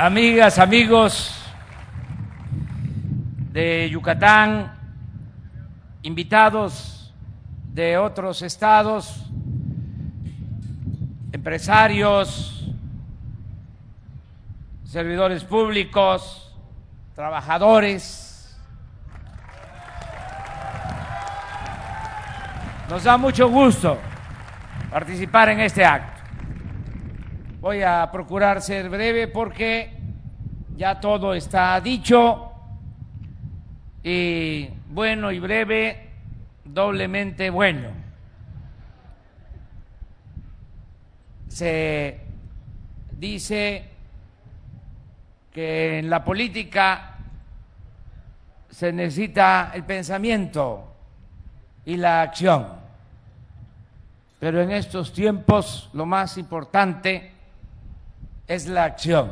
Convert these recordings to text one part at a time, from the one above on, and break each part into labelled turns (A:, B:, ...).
A: amigas, amigos de Yucatán, invitados de otros estados, empresarios, servidores públicos, trabajadores. Nos da mucho gusto participar en este acto. Voy a procurar ser breve porque ya todo está dicho y bueno y breve, doblemente bueno. Se dice que en la política se necesita el pensamiento y la acción, pero en estos tiempos lo más importante es la acción.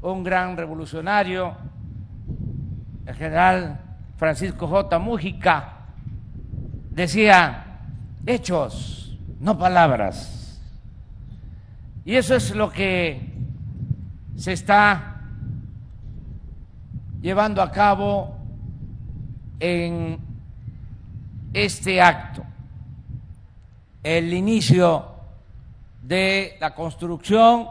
A: Un gran revolucionario, el general Francisco J. Mújica, decía, hechos, no palabras. Y eso es lo que se está llevando a cabo en este acto. El inicio de la construcción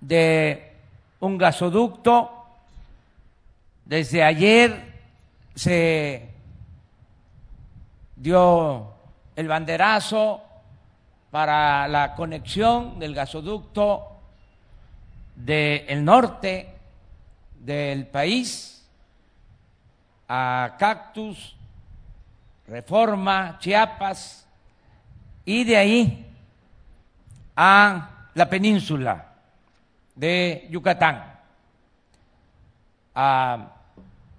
A: de un gasoducto. Desde ayer se dio el banderazo para la conexión del gasoducto del norte del país a Cactus, Reforma, Chiapas, y de ahí a la península de Yucatán, a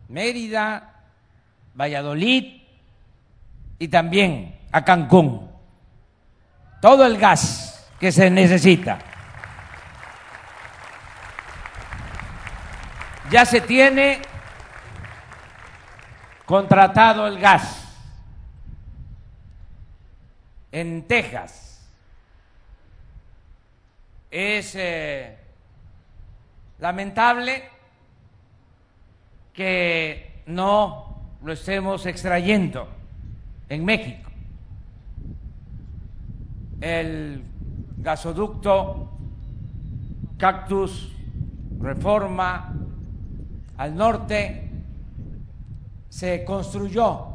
A: Mérida, Valladolid y también a Cancún. Todo el gas que se necesita. Ya se tiene contratado el gas en Texas. Es eh, lamentable que no lo estemos extrayendo en México. El gasoducto Cactus Reforma al norte se construyó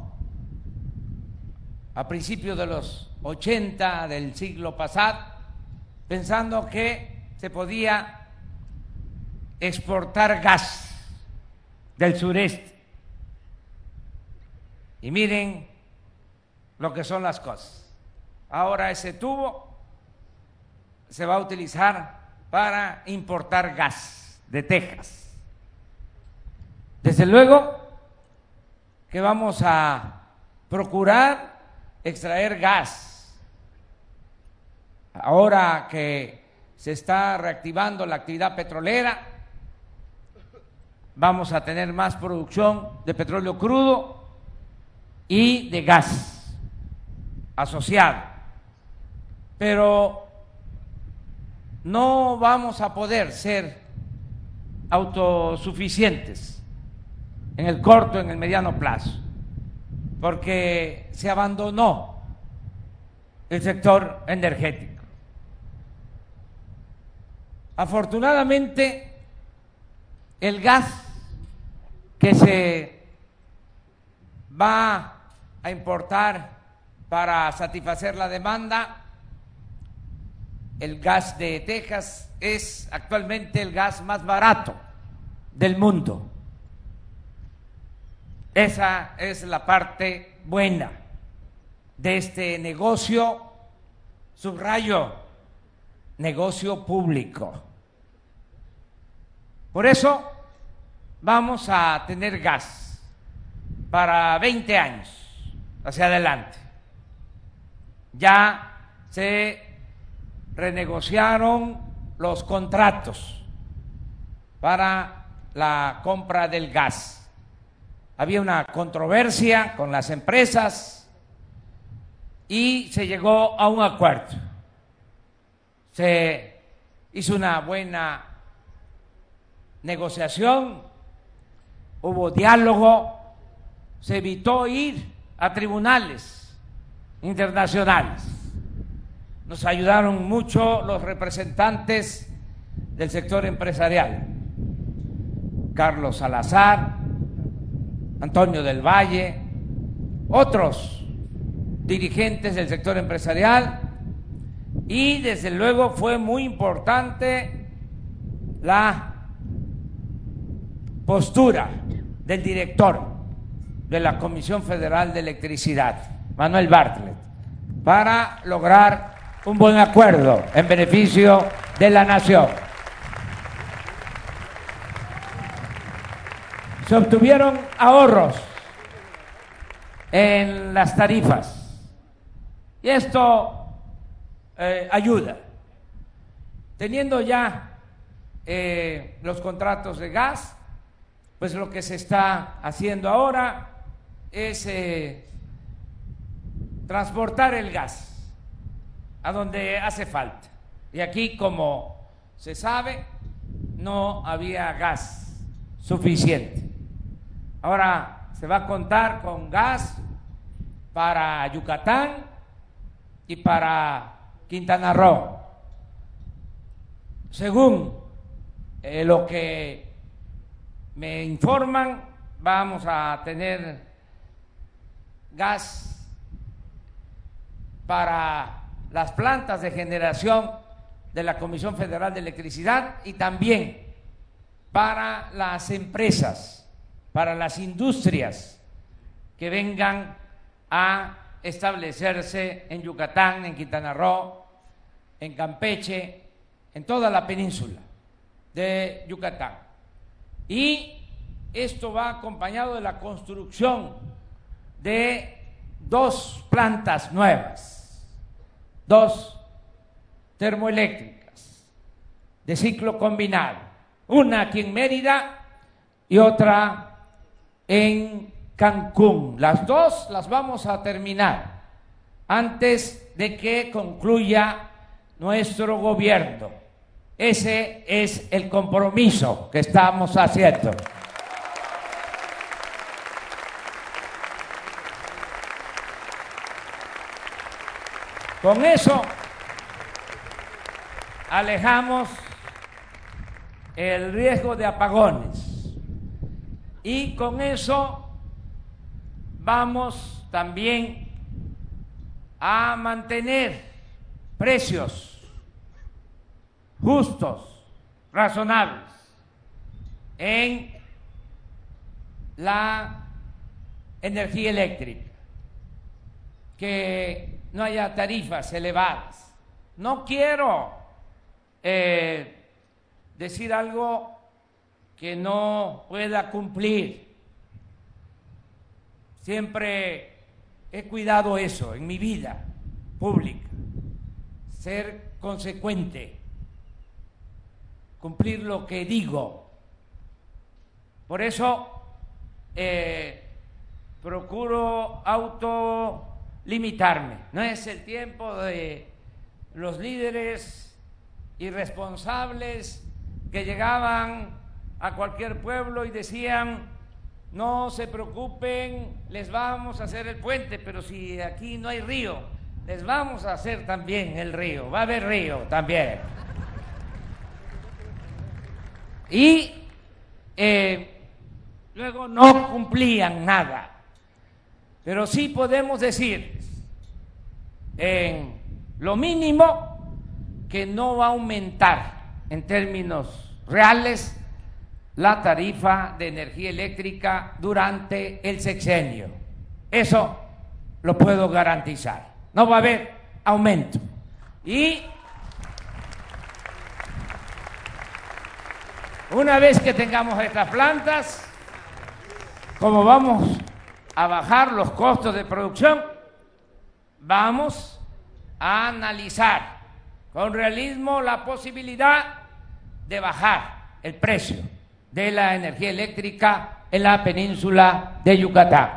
A: a principios de los 80 del siglo pasado, pensando que se podía exportar gas del sureste. Y miren lo que son las cosas. Ahora ese tubo se va a utilizar para importar gas de Texas. Desde luego que vamos a procurar extraer gas ahora que se está reactivando la actividad petrolera, vamos a tener más producción de petróleo crudo y de gas asociado. Pero no vamos a poder ser autosuficientes en el corto, en el mediano plazo, porque se abandonó el sector energético. Afortunadamente, el gas que se va a importar para satisfacer la demanda, el gas de Texas es actualmente el gas más barato del mundo. Esa es la parte buena de este negocio, subrayo, negocio público. Por eso vamos a tener gas para 20 años hacia adelante. Ya se renegociaron los contratos para la compra del gas. Había una controversia con las empresas y se llegó a un acuerdo se hizo una buena negociación, hubo diálogo, se evitó ir a tribunales internacionales. Nos ayudaron mucho los representantes del sector empresarial, Carlos Salazar, Antonio del Valle, otros dirigentes del sector empresarial y desde luego fue muy importante la postura del director de la Comisión Federal de Electricidad, Manuel Bartlett, para lograr un buen acuerdo en beneficio de la nación. Se obtuvieron ahorros en las tarifas y esto eh, ayuda. Teniendo ya eh, los contratos de gas, pues lo que se está haciendo ahora es eh, transportar el gas a donde hace falta. Y aquí, como se sabe, no había gas suficiente. Ahora se va a contar con gas para Yucatán y para Quintana Roo. Según eh, lo que me informan, vamos a tener gas para las plantas de generación de la Comisión Federal de Electricidad y también para las empresas, para las industrias que vengan a establecerse en Yucatán, en Quintana Roo, en Campeche, en toda la península de Yucatán. Y esto va acompañado de la construcción de dos plantas nuevas, dos termoeléctricas de ciclo combinado, una aquí en Mérida y otra en Cancún. Las dos las vamos a terminar antes de que concluya nuestro gobierno. Ese es el compromiso que estamos haciendo. Con eso alejamos el riesgo de apagones y con eso vamos también a mantener precios justos, razonables, en la energía eléctrica, que no haya tarifas elevadas. No quiero eh, decir algo que no pueda cumplir. Siempre he cuidado eso en mi vida pública, ser consecuente cumplir lo que digo. Por eso eh, procuro autolimitarme. No es el tiempo de los líderes irresponsables que llegaban a cualquier pueblo y decían, no se preocupen, les vamos a hacer el puente, pero si aquí no hay río, les vamos a hacer también el río, va a haber río también y eh, luego no cumplían nada. Pero sí podemos decir en lo mínimo que no va a aumentar en términos reales la tarifa de energía eléctrica durante el sexenio. Eso lo puedo garantizar. No va a haber aumento. Y Una vez que tengamos estas plantas, como vamos a bajar los costos de producción, vamos a analizar con realismo la posibilidad de bajar el precio de la energía eléctrica en la península de Yucatán.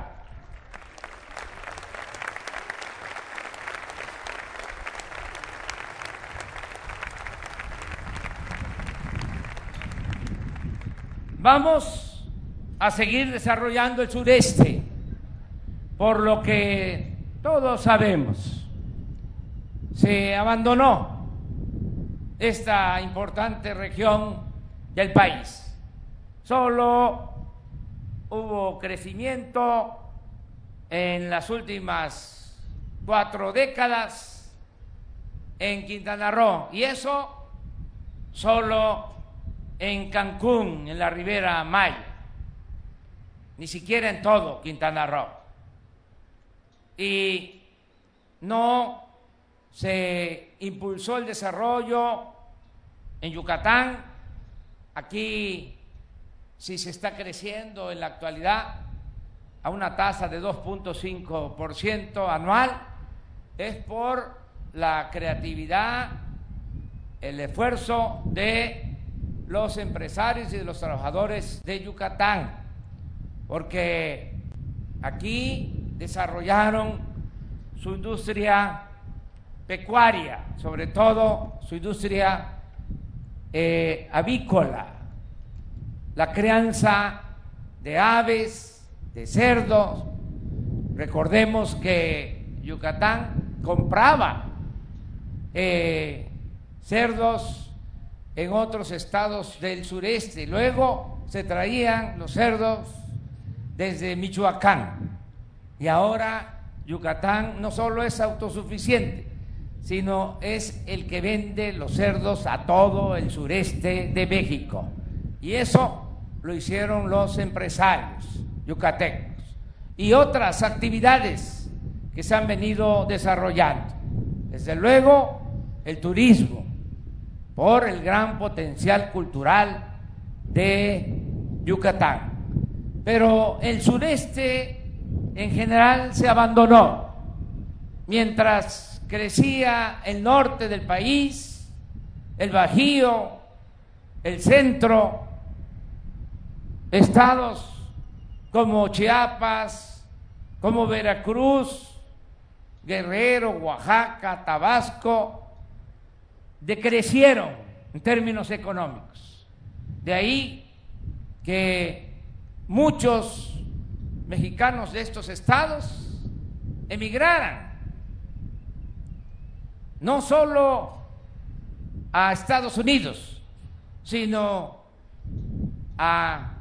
A: Vamos a seguir desarrollando el sureste, por lo que todos sabemos, se abandonó esta importante región del país. Solo hubo crecimiento en las últimas cuatro décadas en Quintana Roo y eso solo en Cancún, en la Ribera Maya, ni siquiera en todo Quintana Roo. Y no se impulsó el desarrollo en Yucatán, aquí si se está creciendo en la actualidad a una tasa de 2.5% anual, es por la creatividad, el esfuerzo de los empresarios y de los trabajadores de Yucatán, porque aquí desarrollaron su industria pecuaria, sobre todo su industria eh, avícola, la crianza de aves, de cerdos. Recordemos que Yucatán compraba eh, cerdos en otros estados del sureste. Luego se traían los cerdos desde Michoacán. Y ahora Yucatán no solo es autosuficiente, sino es el que vende los cerdos a todo el sureste de México. Y eso lo hicieron los empresarios yucatecos y otras actividades que se han venido desarrollando. Desde luego, el turismo, por el gran potencial cultural de Yucatán. Pero el sureste en general se abandonó, mientras crecía el norte del país, el Bajío, el centro, estados como Chiapas, como Veracruz, Guerrero, Oaxaca, Tabasco, decrecieron en términos económicos. De ahí que muchos mexicanos de estos estados emigraran, no solo a Estados Unidos, sino a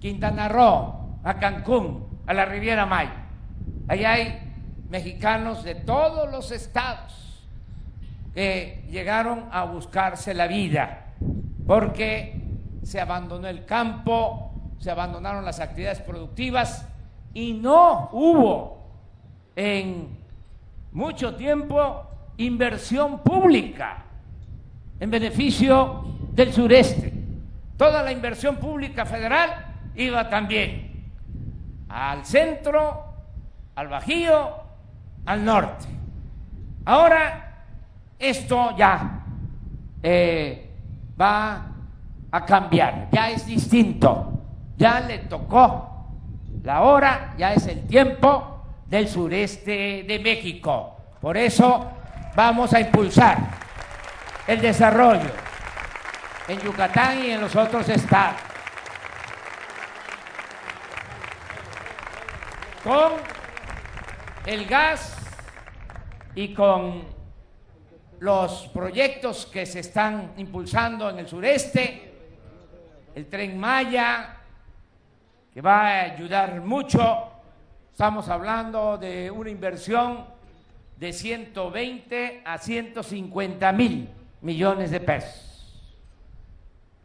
A: Quintana Roo, a Cancún, a la Riviera Maya. Ahí hay mexicanos de todos los estados que llegaron a buscarse la vida porque se abandonó el campo, se abandonaron las actividades productivas y no hubo en mucho tiempo inversión pública en beneficio del sureste. Toda la inversión pública federal iba también al centro, al Bajío, al norte. Ahora esto ya eh, va a cambiar, ya es distinto, ya le tocó la hora, ya es el tiempo del sureste de México. Por eso vamos a impulsar el desarrollo en Yucatán y en los otros estados. Con el gas y con los proyectos que se están impulsando en el sureste, el tren Maya, que va a ayudar mucho. Estamos hablando de una inversión de 120 a 150 mil millones de pesos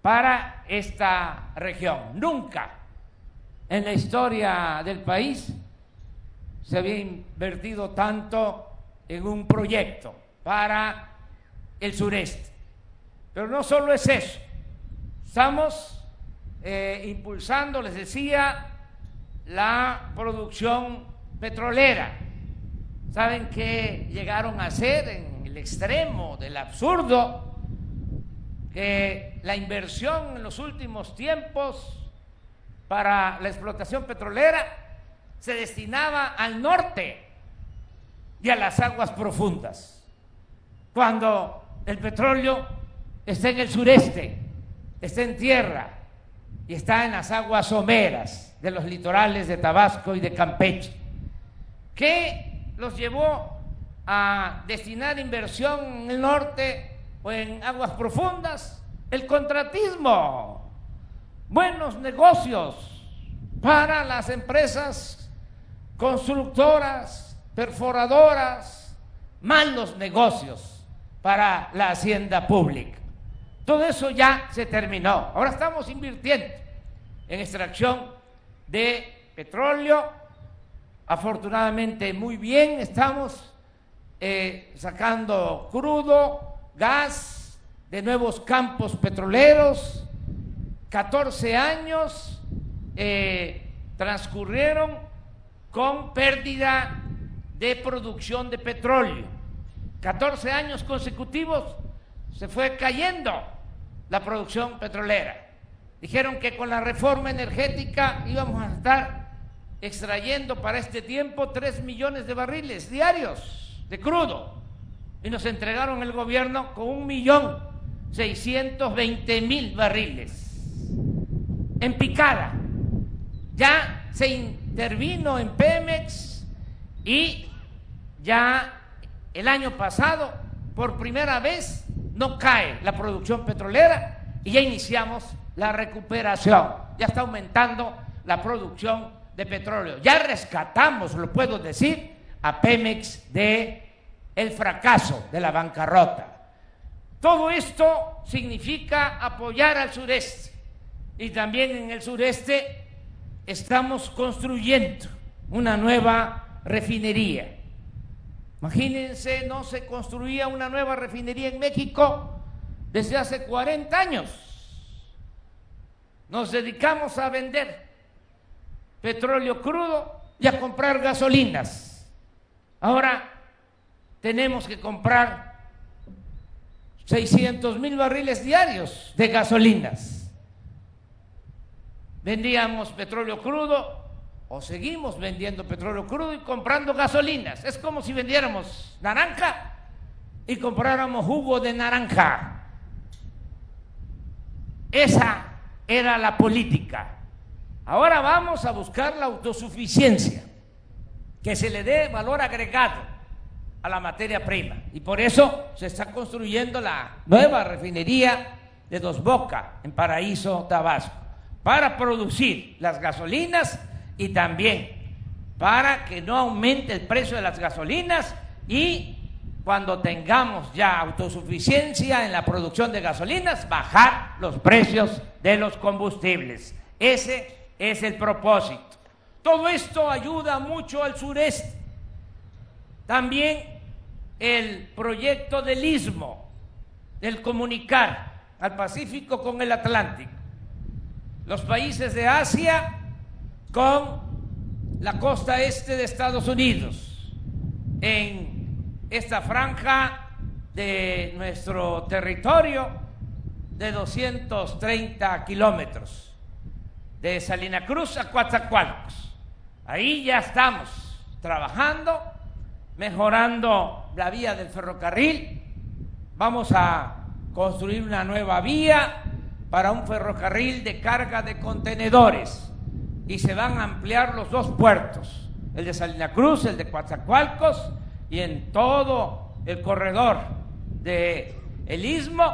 A: para esta región. Nunca en la historia del país se había invertido tanto en un proyecto para el sureste. Pero no solo es eso, estamos eh, impulsando, les decía, la producción petrolera. ¿Saben qué llegaron a hacer en el extremo del absurdo? Que la inversión en los últimos tiempos para la explotación petrolera se destinaba al norte y a las aguas profundas, cuando el petróleo está en el sureste, está en tierra, y está en las aguas someras de los litorales de Tabasco y de Campeche. ¿Qué los llevó a destinar inversión en el norte o en aguas profundas? El contratismo, buenos negocios para las empresas constructoras, perforadoras, malos negocios para la hacienda pública. Todo eso ya se terminó. Ahora estamos invirtiendo en extracción de petróleo. Afortunadamente muy bien, estamos eh, sacando crudo, gas de nuevos campos petroleros. 14 años eh, transcurrieron con pérdida de producción de petróleo. 14 años consecutivos se fue cayendo la producción petrolera. Dijeron que con la reforma energética íbamos a estar extrayendo para este tiempo 3 millones de barriles diarios de crudo. Y nos entregaron el gobierno con un millón 620 mil barriles en picada. Ya se intervino en Pemex y ya el año pasado, por primera vez, no cae la producción petrolera y ya iniciamos la recuperación. Ya está aumentando la producción de petróleo. Ya rescatamos, lo puedo decir, a Pemex de el fracaso de la bancarrota. Todo esto significa apoyar al sureste y también en el sureste estamos construyendo una nueva refinería Imagínense, no se construía una nueva refinería en México desde hace 40 años. Nos dedicamos a vender petróleo crudo y a comprar gasolinas. Ahora tenemos que comprar 600 mil barriles diarios de gasolinas. Vendíamos petróleo crudo o seguimos vendiendo petróleo crudo y comprando gasolinas. Es como si vendiéramos naranja y compráramos jugo de naranja. Esa era la política. Ahora vamos a buscar la autosuficiencia, que se le dé valor agregado a la materia prima. Y por eso se está construyendo la nueva refinería de Dos Boca en Paraíso, Tabasco, para producir las gasolinas y también para que no aumente el precio de las gasolinas y cuando tengamos ya autosuficiencia en la producción de gasolinas, bajar los precios de los combustibles. Ese es el propósito. Todo esto ayuda mucho al sureste. También el proyecto del istmo, del comunicar al Pacífico con el Atlántico. Los países de Asia con la costa este de Estados Unidos, en esta franja de nuestro territorio de 230 kilómetros, de Salina Cruz a Coatzacoalcos. Ahí ya estamos trabajando, mejorando la vía del ferrocarril. Vamos a construir una nueva vía para un ferrocarril de carga de contenedores. Y se van a ampliar los dos puertos, el de Salina Cruz, el de Coatzacoalcos y en todo el corredor de el istmo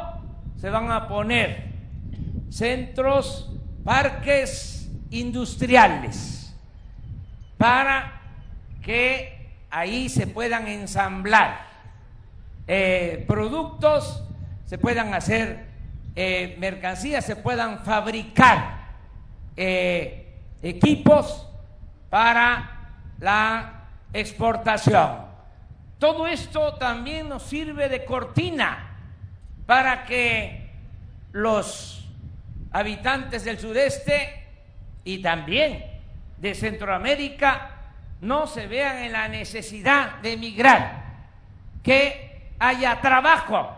A: se van a poner centros, parques industriales para que ahí se puedan ensamblar eh, productos, se puedan hacer eh, mercancías, se puedan fabricar eh, equipos para la exportación. Todo esto también nos sirve de cortina para que los habitantes del sureste y también de Centroamérica no se vean en la necesidad de emigrar, que haya trabajo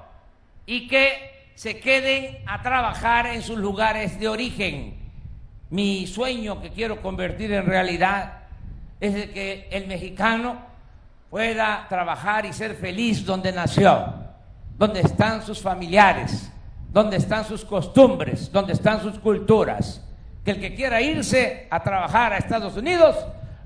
A: y que se queden a trabajar en sus lugares de origen. Mi sueño que quiero convertir en realidad es que el mexicano pueda trabajar y ser feliz donde nació, donde están sus familiares, donde están sus costumbres, donde están sus culturas. que el que quiera irse a trabajar a Estados Unidos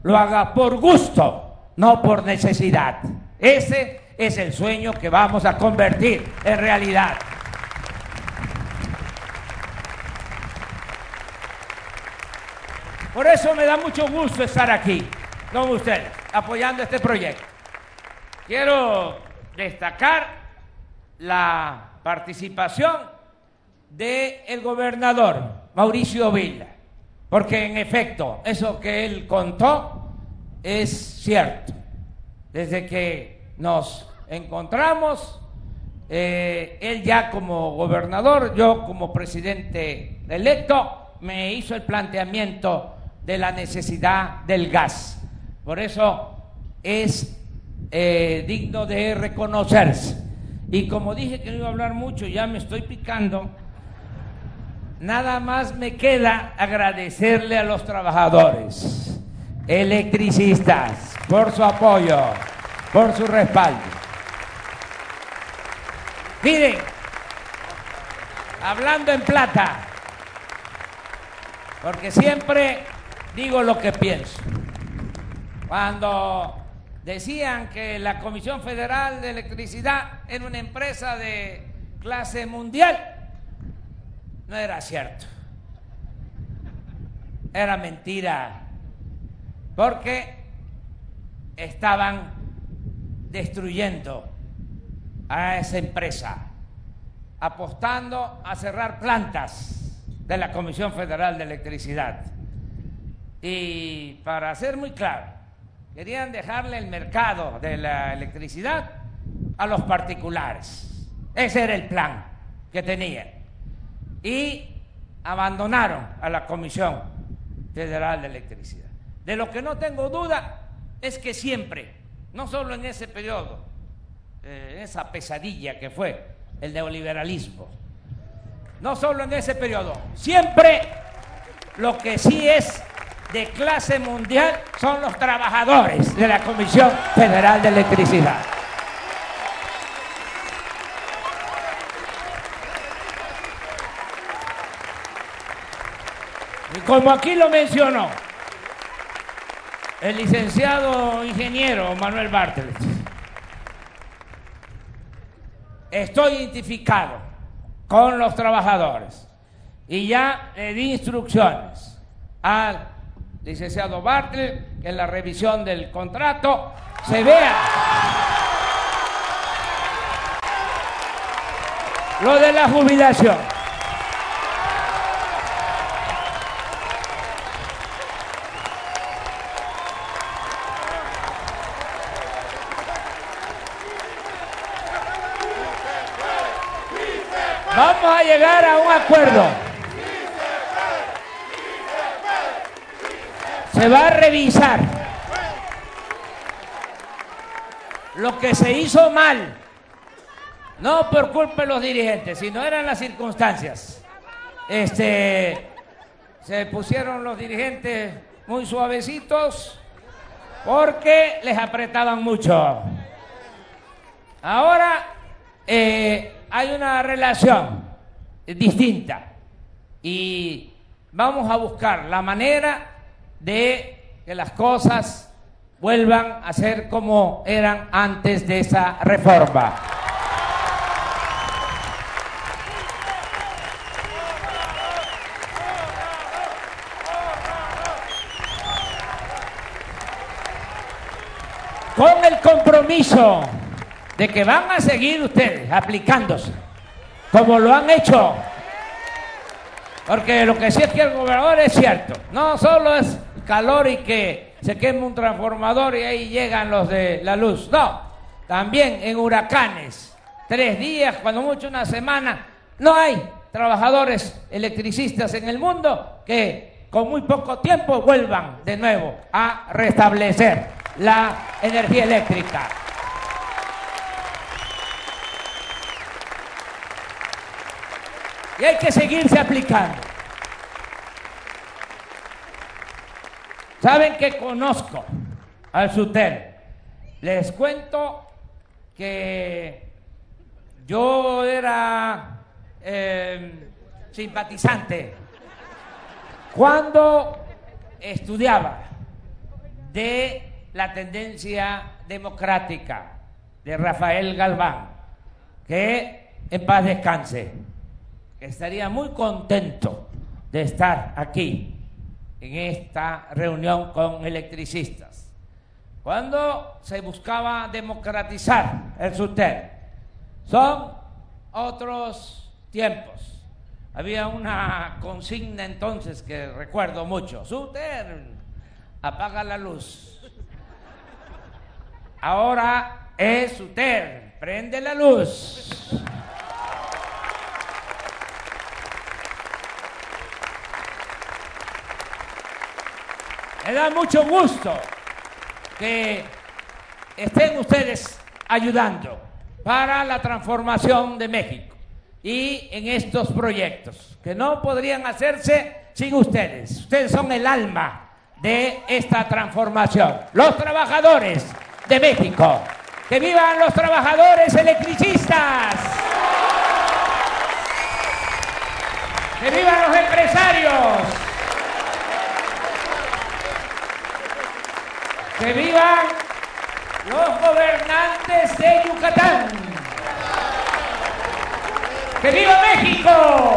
A: lo haga por gusto, no por necesidad. Ese es el sueño que vamos a convertir en realidad. Por eso me da mucho gusto estar aquí con ustedes, apoyando este proyecto. Quiero destacar la participación del gobernador Mauricio Vila, porque en efecto, eso que él contó es cierto. Desde que nos encontramos, eh, él ya como gobernador, yo como presidente electo, me hizo el planteamiento de la necesidad del gas. Por eso es eh, digno de reconocerse. Y como dije que no iba a hablar mucho, ya me estoy picando, nada más me queda agradecerle a los trabajadores, electricistas, por su apoyo, por su respaldo. Miren, hablando en plata, porque siempre digo lo que pienso. Cuando decían que la Comisión Federal de Electricidad era una empresa de clase mundial, no era cierto. Era mentira, porque estaban destruyendo a esa empresa, apostando a cerrar plantas de la Comisión Federal de Electricidad y para ser muy claro, querían dejarle el mercado de la electricidad a los particulares. Ese era el plan que tenían. Y abandonaron a la Comisión Federal de Electricidad. De lo que no tengo duda es que siempre, no solo en ese periodo, eh, esa pesadilla que fue el neoliberalismo, no solo en ese periodo, siempre lo que sí es de clase mundial son los trabajadores de la Comisión Federal de Electricidad. Y como aquí lo mencionó el licenciado ingeniero Manuel Bartlett, estoy identificado con los trabajadores y ya le di instrucciones al licenciado Bartlett, que en la revisión del contrato se vea lo de la jubilación. Vamos a llegar a un acuerdo. Va a revisar lo que se hizo mal, no por culpa de los dirigentes, sino eran las circunstancias. Este, se pusieron los dirigentes muy suavecitos porque les apretaban mucho. Ahora eh, hay una relación distinta y vamos a buscar la manera de que las cosas vuelvan a ser como eran antes de esa reforma. Con el compromiso de que van a seguir ustedes aplicándose, como lo han hecho porque lo que sí es que el gobernador es cierto, no solo es calor y que se queme un transformador y ahí llegan los de la luz, no, también en huracanes, tres días, cuando mucho una semana, no hay trabajadores electricistas en el mundo que con muy poco tiempo vuelvan de nuevo a restablecer la energía eléctrica. Y hay que seguirse aplicando. Saben que conozco al SUTEL. Les cuento que yo era em, simpatizante Cuando estudiaba de la tendencia democrática de Rafael Galván, que en paz descanse, estaría muy contento de estar aquí en esta reunión con electricistas. Cuando se buscaba democratizar el SUTER, son otros tiempos. Había una consigna entonces que recuerdo mucho, SUTER, apaga la luz. Ahora es SUTER, prende la luz. Me da mucho gusto que estén ustedes ayudando para la transformación de México y en estos proyectos que no podrían hacerse sin ustedes. Ustedes son el alma de esta transformación. Los trabajadores de México. Que vivan los trabajadores electricistas. Que vivan los empresarios. Que vivan los gobernantes de Yucatán. ¡Que viva México!